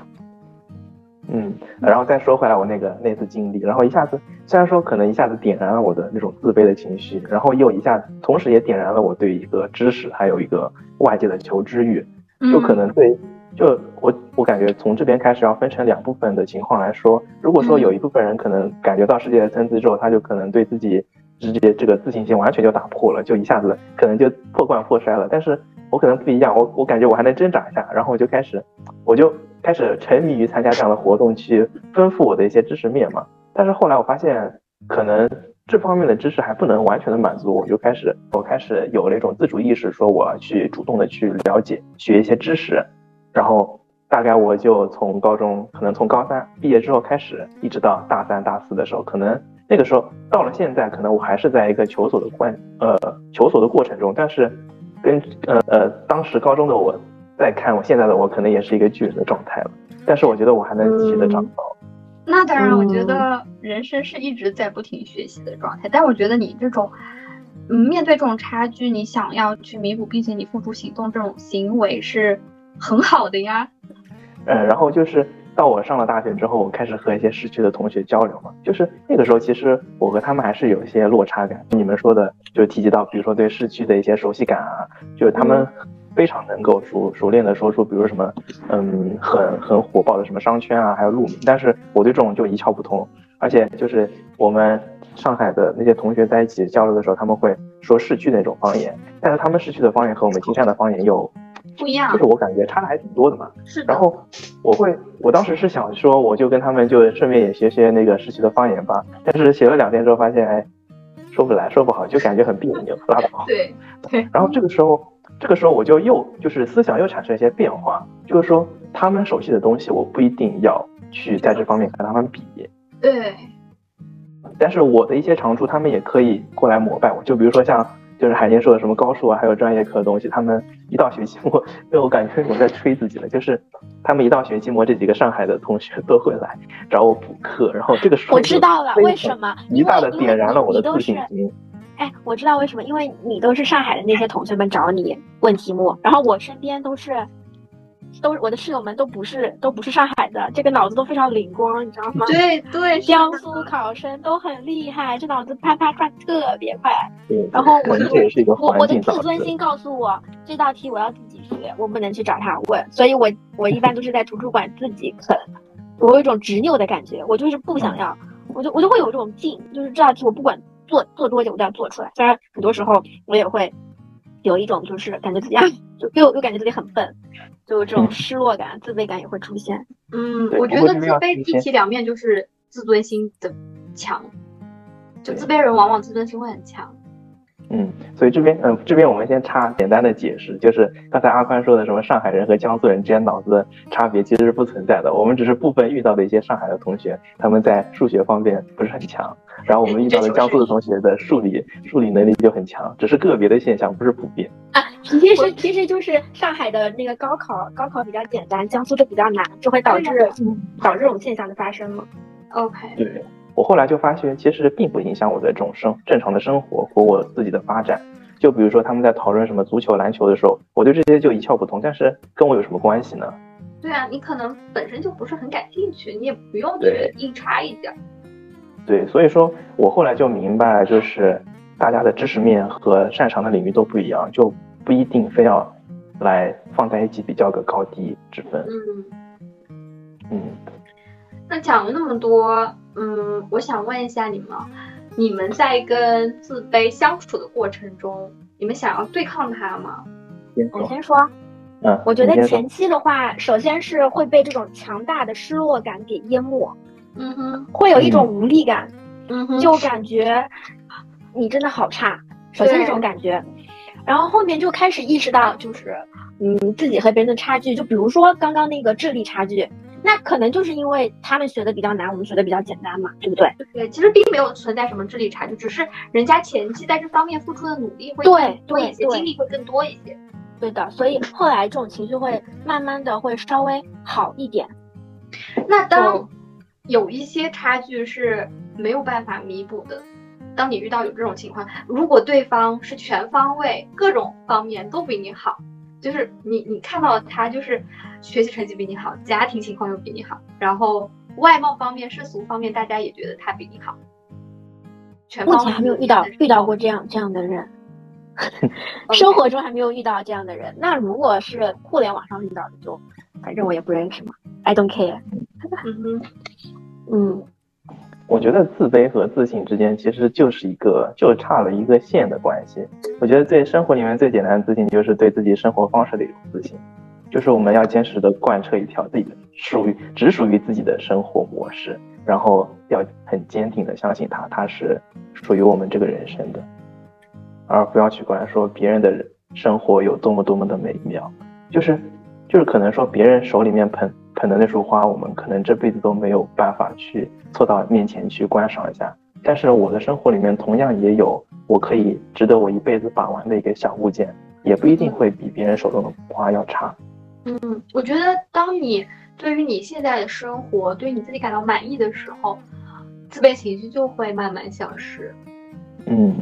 嗯，然后再说回来我那个那次经历，然后一下子虽然说可能一下子点燃了我的那种自卑的情绪，然后又一下子同时也点燃了我对一个知识还有一个外界的求知欲，就可能对，就我我感觉从这边开始要分成两部分的情况来说，如果说有一部分人可能感觉到世界的参差之后，他就可能对自己直接这个自信心完全就打破了，就一下子可能就破罐破摔了。但是我可能不一样，我我感觉我还能挣扎一下，然后我就开始我就开始沉迷于参加这样的活动，去丰富我的一些知识面嘛。但是后来我发现，可能这方面的知识还不能完全的满足我，我就开始我开始有了一种自主意识，说我要去主动的去了解学一些知识，然后大概我就从高中，可能从高三毕业之后开始，一直到大三大四的时候，可能那个时候到了现在，可能我还是在一个求索的关呃求索的过程中，但是跟呃呃当时高中的我再看我现在的我，可能也是一个巨人的状态了。但是我觉得我还能继续的长高。那当然，我觉嗯得人生是一直在不停学习的状态。但我觉得你这种，嗯，面对这种差距，你想要去弥补，并且你付出行动，这种行为是很好的呀。呃，然后就是到我上了大学之后，我开始和一些市区的同学交流嘛，就是那个时候其实我和他们还是有一些落差感。你们说的就提及到，比如说对市区的一些熟悉感啊，就是他们非常能够熟熟练的说出，比如什么嗯很很火爆的什么商圈啊，还有路名，但是我对这种就一窍不通。而且就是我们上海的那些同学在一起交流的时候，他们会说市区那种方言，但是他们市区的方言和我们金山的方言又不一样就是我感觉差的还挺多的嘛。是的然，后我会，我当时是想说，我就跟他们就顺便也学学那个市区的方言吧。但是学了两天之后发现，哎，说不来，说不好，就感觉很别扭，拉倒。对，然后这个时候，这个时候我就又就是思想又产生一些变化，就是说他们熟悉的东西，我不一定要去在这方面跟他们比，对，但是我的一些长处，他们也可以过来膜拜我。就比如说像就是海天说的什么高数啊，还有专业课的东西，他们一到学期末，因为我感觉我在吹自己了，就是他们一到学期末，这几个上海的同学都会来找我补课，然后这个时候我知道了，为什么？一大的点燃了我的自信心。哎，我知道为什么，因为你都是上海的那些同学们找你问题目，然后我身边都是，都我的室友们都不是都不是上海的，这个脑子都非常灵光，你知道吗？对对，江苏考生都很厉害，这脑子啪啪转特别快。对，然后我我我的自。尊心告诉我，这道题我要自己学，我不能去找他问，所以我我一般都是在图书馆自己啃。我有一种执拗的感觉，我就是不想要，我就我就会有这种劲，就是这道题我不管做做多久我都要做出来。虽然很多时候我也会有一种就是感觉自己啊，就又又感觉自己很笨，就这种失落感、自卑感也会出现。嗯，我觉得自卑一体两面就是自尊心的强，就自卑人往往自尊心会很强。嗯，所以这边嗯、这边我们先插简单的解释，就是刚才阿宽说的什么上海人和江苏人之间脑子的差别其实是不存在的，我们只是部分遇到的一些上海的同学，他们在数学方面不是很强，然后我们遇到的江苏的同学的数理数理能力就很强，只是个别的现象，不是普遍。啊，其实其实就是上海的那个高考，高考比较简单，江苏的比较难，就会导致导致这种现象的发生嘛。OK，对我后来就发现，其实并不影响我的这种生正常的生活和我自己的发展。就比如说他们在讨论什么足球、篮球的时候，我对这些就一窍不通，但是跟我有什么关系呢？对啊，你可能本身就不是很感兴趣，你也不用去对硬插一脚。对，所以说我后来就明白，就是大家的知识面和擅长的领域都不一样，就不一定非要来放在一起比较个高低之分。嗯，嗯，那讲了那么多，嗯，我想问一下你们，你们在跟自卑相处的过程中，你们想要对抗它吗？我先说，嗯，我觉得前期的话，首先是会被这种强大的失落感给淹没，嗯哼，会有一种无力感，嗯哼，就感觉你真的好差。首先这种感觉，然后后面就开始意识到，就是嗯自己和别人的差距。就比如说刚刚那个智力差距，那可能就是因为他们学的比较难，我们学的比较简单嘛，对不对？对，其实并没有存在什么智力差距，只是人家前期在这方面付出的努力会多一些，精力会更多一些。对的，所以后来这种情绪会慢慢的会稍微好一点。那当哦有一些差距是没有办法弥补的，当你遇到有这种情况，如果对方是全方位各种方面都比你好，就是你你看到他就是学习成绩比你好，家庭情况又比你好，然后外貌方面、世俗方面，大家也觉得他比你好，全目前还没有遇到遇到过这样这样的人，生活中还没有遇到这样的人。那如果是互联网上遇到的，就反正我也不认识嘛，I don't care。嗯哼，嗯，我觉得自卑和自信之间其实就是一个就差了一个线的关系。我觉得最生活里面最简单的自信就是对自己生活方式的一种自信，就是我们要坚持的贯彻一条自己的属于只属于自己的生活模式，然后要很坚定的相信它，它是属于我们这个人生的，而不要去管说别人的生活有多么多么的美妙，就是就是可能说别人手里面捧捧的那束花，我们可能这辈子都没有办法去凑到面前去观赏一下。但是我的生活里面同样也有我可以值得我一辈子把玩的一个小物件，也不一定会比别人手中的花要差。嗯，我觉得当你对于你现在的生活，对你自己感到满意的时候，自卑情绪就会慢慢消失。嗯，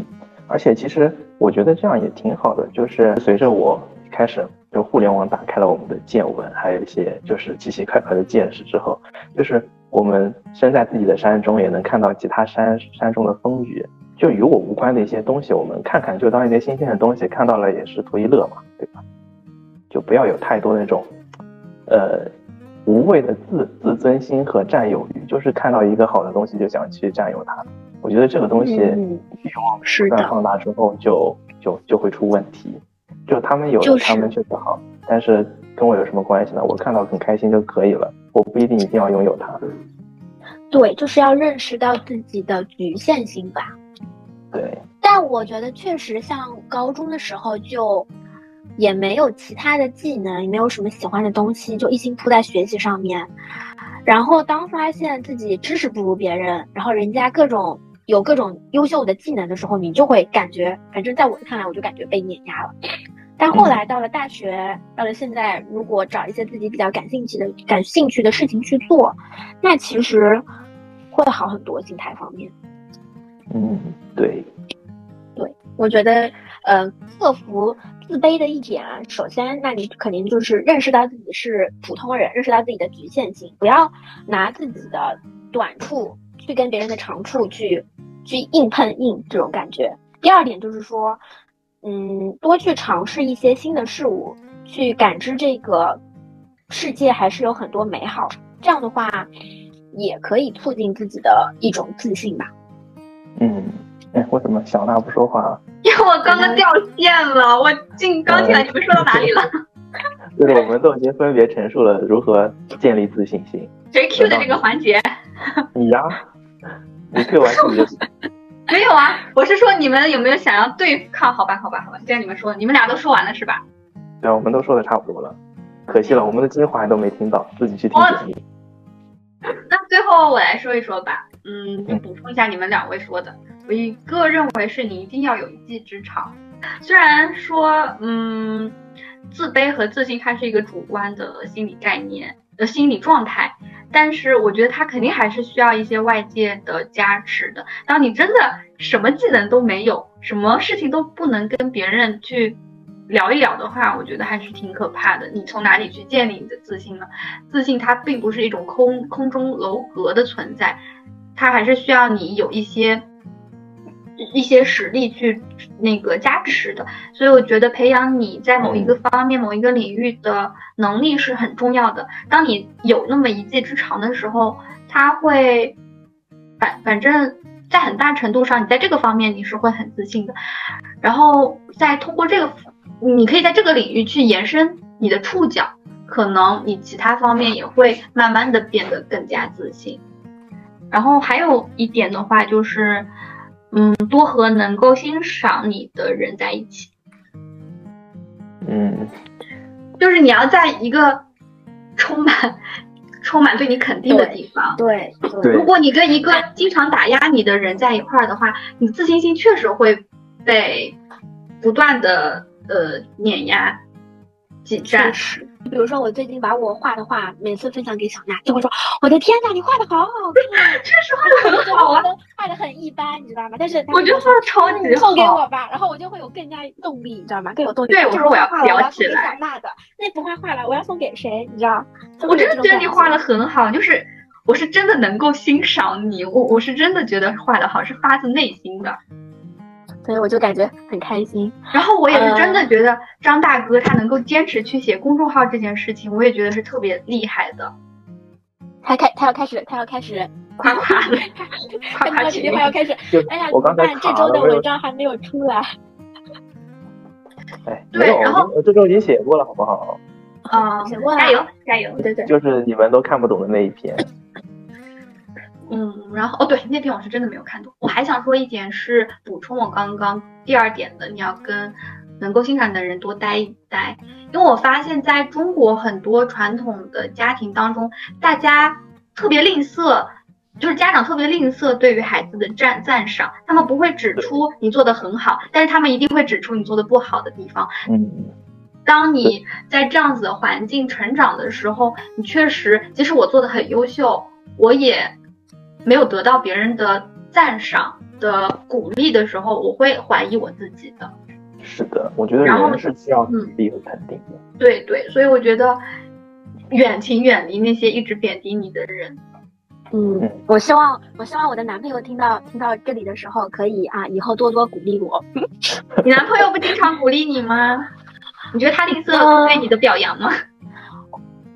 而且其实我觉得这样也挺好的，就是随着我开始就互联网打开了我们的见闻，还有一些就是奇奇怪怪的见识之后，就是我们身在自己的山中，也能看到其他山山中的风雨。就与我无关的一些东西，我们看看就当一些新鲜的东西，看到了也是图一乐嘛，对吧？就不要有太多那种，呃，无谓的自自尊心和占有欲，就是看到一个好的东西就想去占有它。我觉得这个东西嗯欲望是的，不断放大之后就，就就会出问题。就他们有的，就是他们确实好，但是跟我有什么关系呢？我看到很开心就可以了，我不一定一定要拥有它。对，就是要认识到自己的局限性吧。对，但我觉得确实像高中的时候就也没有其他的技能，也没有什么喜欢的东西，就一心扑在学习上面。然后当发现自己知识不如别人，然后人家各种有各种优秀的技能的时候，你就会感觉，反正在我看来，我就感觉被碾压了。但后来到了大学，到了现在，如果找一些自己比较感兴趣的、感兴趣的事情去做，那其实会好很多，心态方面。嗯，对，对我觉得，呃，克服自卑的一点啊，首先，那你肯定就是认识到自己是普通人，认识到自己的局限性，不要拿自己的短处去跟别人的长处去去硬碰硬这种感觉。第二点就是说，嗯，多去尝试一些新的事物，去感知这个世界还是有很多美好。这样的话，也可以促进自己的一种自信吧。嗯，哎，为什么小娜不说话啊？因为我刚刚掉线了，我进刚进来，你们说到哪里了？就是我们都已经分别陈述了如何建立自信心。谁 Q 的这个环节？你呀，你 Q 完自己就行。没有啊，我是说你们有没有想要对抗？好吧，好吧，好吧，既然你们说，你们俩都说完了是吧？对啊，我们都说的差不多了，可惜了，我们的精华都没听到，自己去听节目。那最后我来说一说吧，嗯，就补充一下你们两位说的，我一个认为是你一定要有一技之长，虽然说，嗯，自卑和自信它是一个主观的心理概念呃心理状态，但是我觉得他肯定还是需要一些外界的加持的。当你真的什么技能都没有，什么事情都不能跟别人去。聊一聊的话，我觉得还是挺可怕的。你从哪里去建立你的自信呢？自信它并不是一种空空中楼阁的存在，它还是需要你有一些一些实力去那个加持的。所以我觉得培养你在某一个方面、某一个领域的能力是很重要的。当你有那么一技之长的时候，他会反反正。在很大程度上，你在这个方面你是会很自信的，然后再通过这个，你可以在这个领域去延伸你的触角，可能你其他方面也会慢慢的变得更加自信。然后还有一点的话就是，嗯，多和能够欣赏你的人在一起。嗯，就是你要在一个充满。充满对你肯定的地方，对。如果你跟一个经常打压你的人在一块儿的话，你自信心确实会被不断的呃碾压、挤占。比如说，我最近把我画的画每次分享给小娜，就会说：“我的天呐，你画的好好看！”确实画的很好啊，画的很一般，你知道吗？但是我觉得画的超级好。送给我吧，然后我就会有更加动力，你知道吗？更有动力。对，我说我要裱起来。小娜的那幅画画了，我要送给谁？你知道？我真的觉得你画的很好，就是我是真的能够欣赏你，我我是真的觉得画的好，是发自内心的。所以我就感觉很开心，然后我也是真的觉得张大哥他能够坚持去写公众号这件事情，我也觉得是特别厉害的。他开他要开始他要开始夸夸了，夸夸起他要开始。哎呀，我刚才这周的文章还没有出来。哎，没有，我这周已经写过了，好不好？啊，写过了，加油加油！对对，就是你们都看不懂的那一篇。嗯，然后哦，对，那篇我是真的没有看懂。我还想说一点是补充我刚刚第二点的，你要跟能够欣赏的人多待一待，因为我发现在中国很多传统的家庭当中，大家特别吝啬，就是家长特别吝啬对于孩子的赞赞赏，他们不会指出你做的很好，但是他们一定会指出你做的不好的地方。嗯，当你在这样子的环境成长的时候，你确实，即使我做的很优秀，我也。没有得到别人的赞赏的鼓励的时候，我会怀疑我自己的。是的，我觉得人是需要鼓励和肯定的。对对，所以我觉得远请远离那些一直贬低你的人。嗯，我希望我希望我的男朋友听到听到这里的时候，可以啊，以后多多鼓励我。你男朋友不经常鼓励你吗？你觉得他吝啬对你的表扬吗？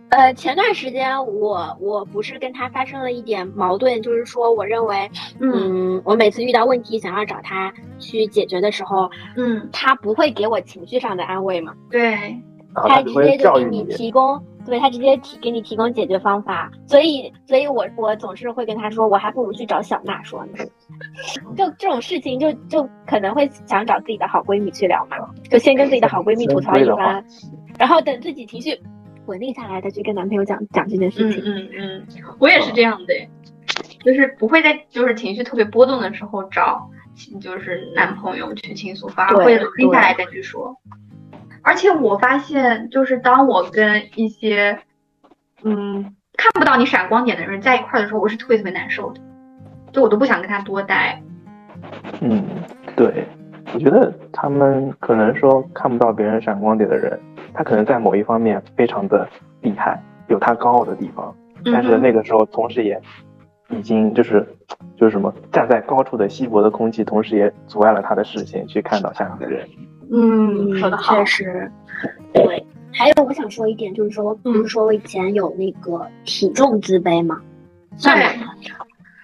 呃，前段时间我我不是跟他发生了一点矛盾，就是说，我认为，嗯，我每次遇到问题想要找他去解决的时候，嗯，他不会给我情绪上的安慰嘛？对，他直接就给你提供，对他直接提给你提供解决方法，所以，所以我我总是会跟他说，我还不如去找小娜说呢。就这种事情，就就可能会想找自己的好闺蜜去聊嘛，就先跟自己的好闺蜜吐槽一番，然后等自己情绪。稳定下来再去跟男朋友讲讲这件事情。嗯嗯嗯，我也是这样的，就是不会在就是情绪特别波动的时候找就是男朋友去倾诉，反而会冷静下来再去说。而且我发现，就是当我跟一些嗯看不到你闪光点的人在一块的时候，我是特别特别难受的，就我都不想跟他多待。嗯，对，我觉得他们可能说看不到别人闪光点的人。他可能在某一方面非常的厉害，有他高傲的地方，但是那个时候同时也已经就是就是什么站在高处的稀薄的空气，同时也阻碍了他的视线去看到下面的人。嗯，说的好，确实。对，还有我想说一点，就是说，不是说我以前有那个体重自卑吗？对。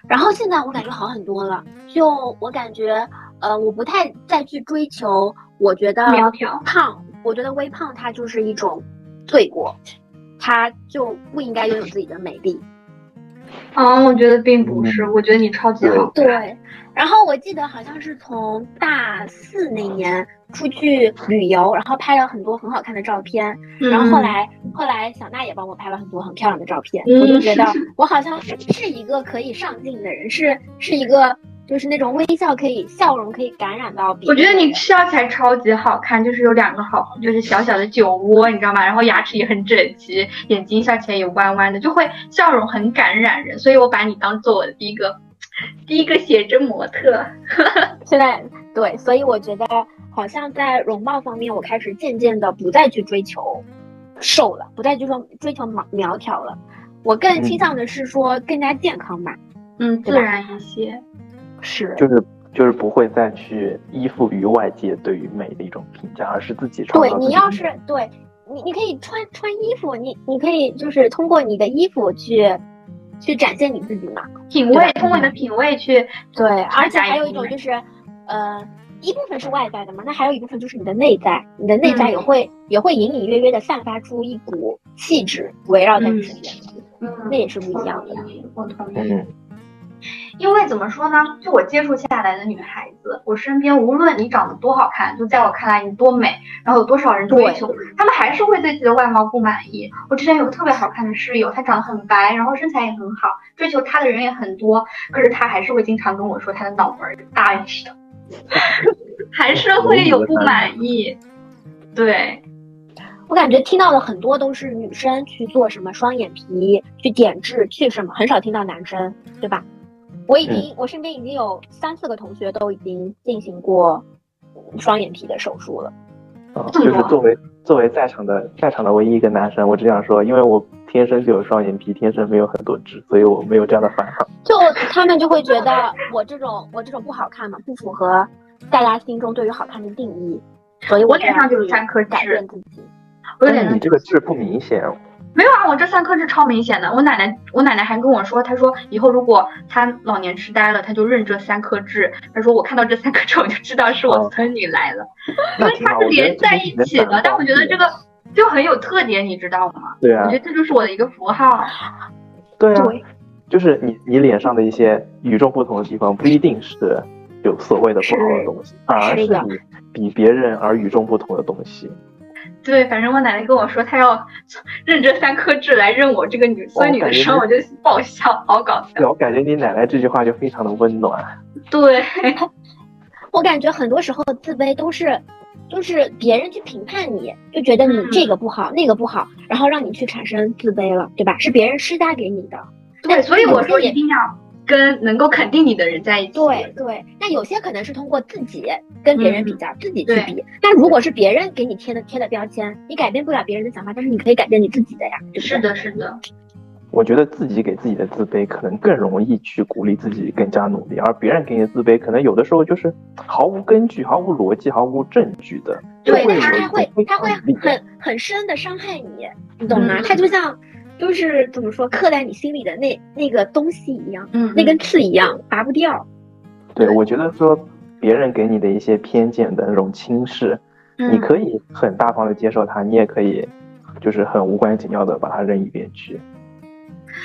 然后现在我感觉好很多了，就我感觉，呃，我不太再去追求，我觉得苗条胖，我觉得微胖它就是一种罪过，它就不应该拥有自己的美丽。嗯，我觉得并不是，我觉得你超级好。对，然后我记得好像是从大四那年出去旅游，然后拍了很多很好看的照片，然后后来后来小娜也帮我拍了很多很漂亮的照片，我就觉得我好像是一个可以上镜的人，是是一个。就是那种微笑可以笑容可以感染到别人。我觉得你笑起来超级好看，就是有两个好，就是小小的酒窝，你知道吗？然后牙齿也很整齐，眼睛笑起来也弯弯的，就会笑容很感染人。所以我把你当做我的第一个第一个写真模特。现在对，所以我觉得好像在容貌方面，我开始渐渐的不再去追求瘦了，不再就说追求苗苗条了。我更倾向的是说更加健康吧，嗯，自然一些。是，就是就是不会再去依附于外界对于美的一种评价，而是自己创造。对你要是对你，你可以穿穿衣服，你你可以就是通过你的衣服去去展现你自己嘛，品味，通过你的品味去对，而且还有一种就是，呃，一部分是外在的嘛，那还有一部分就是你的内在，你的内在也会也会隐隐约约的散发出一股气质围绕在你身边，嗯，那也是不一样的。我同意。因为怎么说呢？就我接触下来的女孩子，我身边无论你长得多好看，就在我看来你多美，然后有多少人追求，他们还是会对自己的外貌不满意。我之前有个特别好看的室友，她长得很白，然后身材也很好，追求她的人也很多，可是她还是会经常跟我说她的脑门大一些，还是会有不满意。对，我感觉听到的很多都是女生去做什么双眼皮，去点痣，去什么，很少听到男生，对吧？我已经，我身边已经有三四个同学都已经进行过双眼皮的手术了。啊，就是作为作为在场的在场的唯一一个男生，我只想说，因为我天生就有双眼皮，天生没有很多痣，所以我没有这样的烦恼。就他们就会觉得我这种我这种不好看嘛，不符合大家心中对于好看的定义，所以我脸上就是三颗痣，改变自己。有点，你这个痣不明显。没有啊，我这三颗痣超明显的。我奶奶，我奶奶还跟我说，她说以后如果她老年痴呆了，她就认这三颗痣。她说我看到这三颗痣，我就知道是我孙女来了，因为它是连在一起的。但我觉得这个就很有特点，你知道吗？对啊，我觉得这就是我的一个符号。对啊，就是你你脸上的一些与众不同的地方，不一定是有所谓的不好的东西，反而是你比别人而与众不同的东西。对，反正我奶奶跟我说，她要 认这三颗痣来认我这个女孙女的生，我就爆笑，好搞笑。我感觉你奶奶这句话就非常的温暖。对，我感觉很多时候自卑都是，就是别人去评判你，就觉得你这个不好，那个不好，然后让你去产生自卑了，对吧？是别人施加给你的。对，所以我说一定要。跟能够肯定你的人在一起。对对，那有些可能是通过自己跟别人比较，自己去比。但如果是别人给你贴的贴的标签，你改变不了别人的想法，但是你可以改变你自己的呀。是的，是的。我觉得自己给自己的自卑，可能更容易去鼓励自己更加努力，而别人给你的自卑，可能有的时候就是毫无根据、毫无逻辑、毫无证据的。对，他还会，他会很很深的伤害你，你懂吗？他就像。就是怎么说，刻在你心里的那那个东西一样，嗯，那根刺一样，拔不掉。对，我觉得说别人给你的一些偏见的那种轻视，你可以很大方的接受它，你也可以就是很无关紧要的把它扔一边去。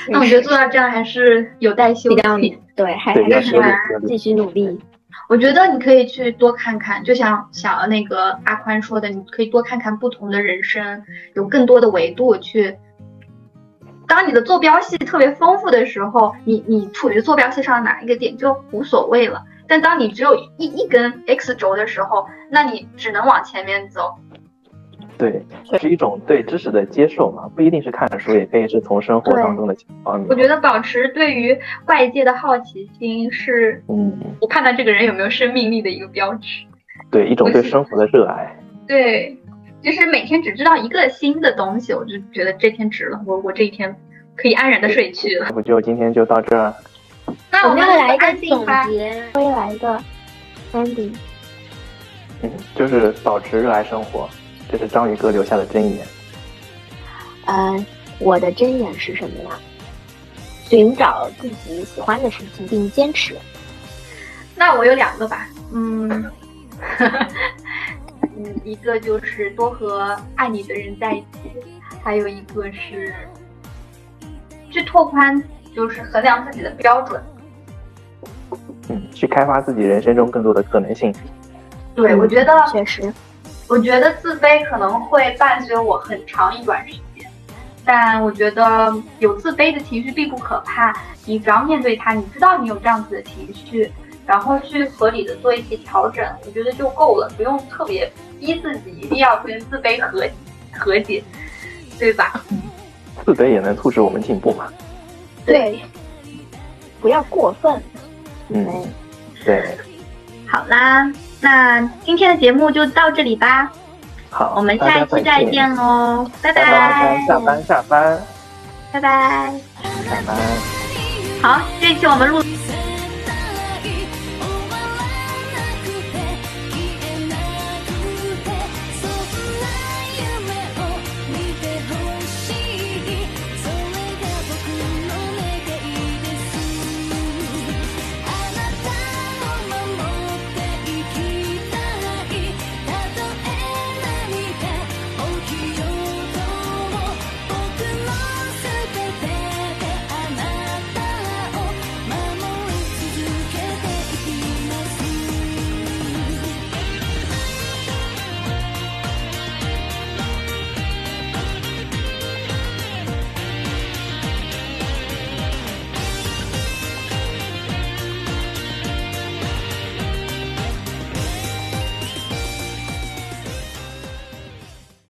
那我觉得做到这样还是有待修炼，对，还还是继续努力。我觉得你可以去多看看，就像小那个阿宽说的，你可以多看看不同的人生，有更多的维度去。当你的坐标系特别丰富的时候，你你处于坐标系上哪一个点就无所谓了。但当你只有一一根 x 轴的时候，那你只能往前面走。对，是一种对知识的接受嘛，不一定是看书，也可以是从生活当中的方面。我觉得保持对于外界的好奇心是，嗯，我判断这个人有没有生命力的一个标志。对，一种对生活的热爱。对。就是每天只知道一个新的东西，我就觉得这天值了。我我这一天可以安然的睡去了。我就今天就到这儿。那我们来一个总结，未来的 ending。嗯，就是保持热爱生活，这是章鱼哥留下的箴言。嗯，我的箴言是什么呀？寻找自己喜欢的事情并坚持。那我有两个吧。嗯，嗯，一个就是多和爱你的人在一起，还有一个是去拓宽，就是衡量自己的标准。嗯，去开发自己人生中更多的可能性。对，我觉得确实，我觉得自卑可能会伴随我很长一段时间，但我觉得有自卑的情绪并不可怕，你只要面对它，你知道你有这样子的情绪，然后去合理的做一些调整，我觉得就够了，不用特别逼自己一定要跟自卑和和解，对吧？自卑也能促使我们进步嘛。对，不要过分。嗯，对。好啦，那今天的节目就到这里吧，好，我们下一期再见喽，拜拜拜，下班下班，拜拜，下班。好，这一期我们录。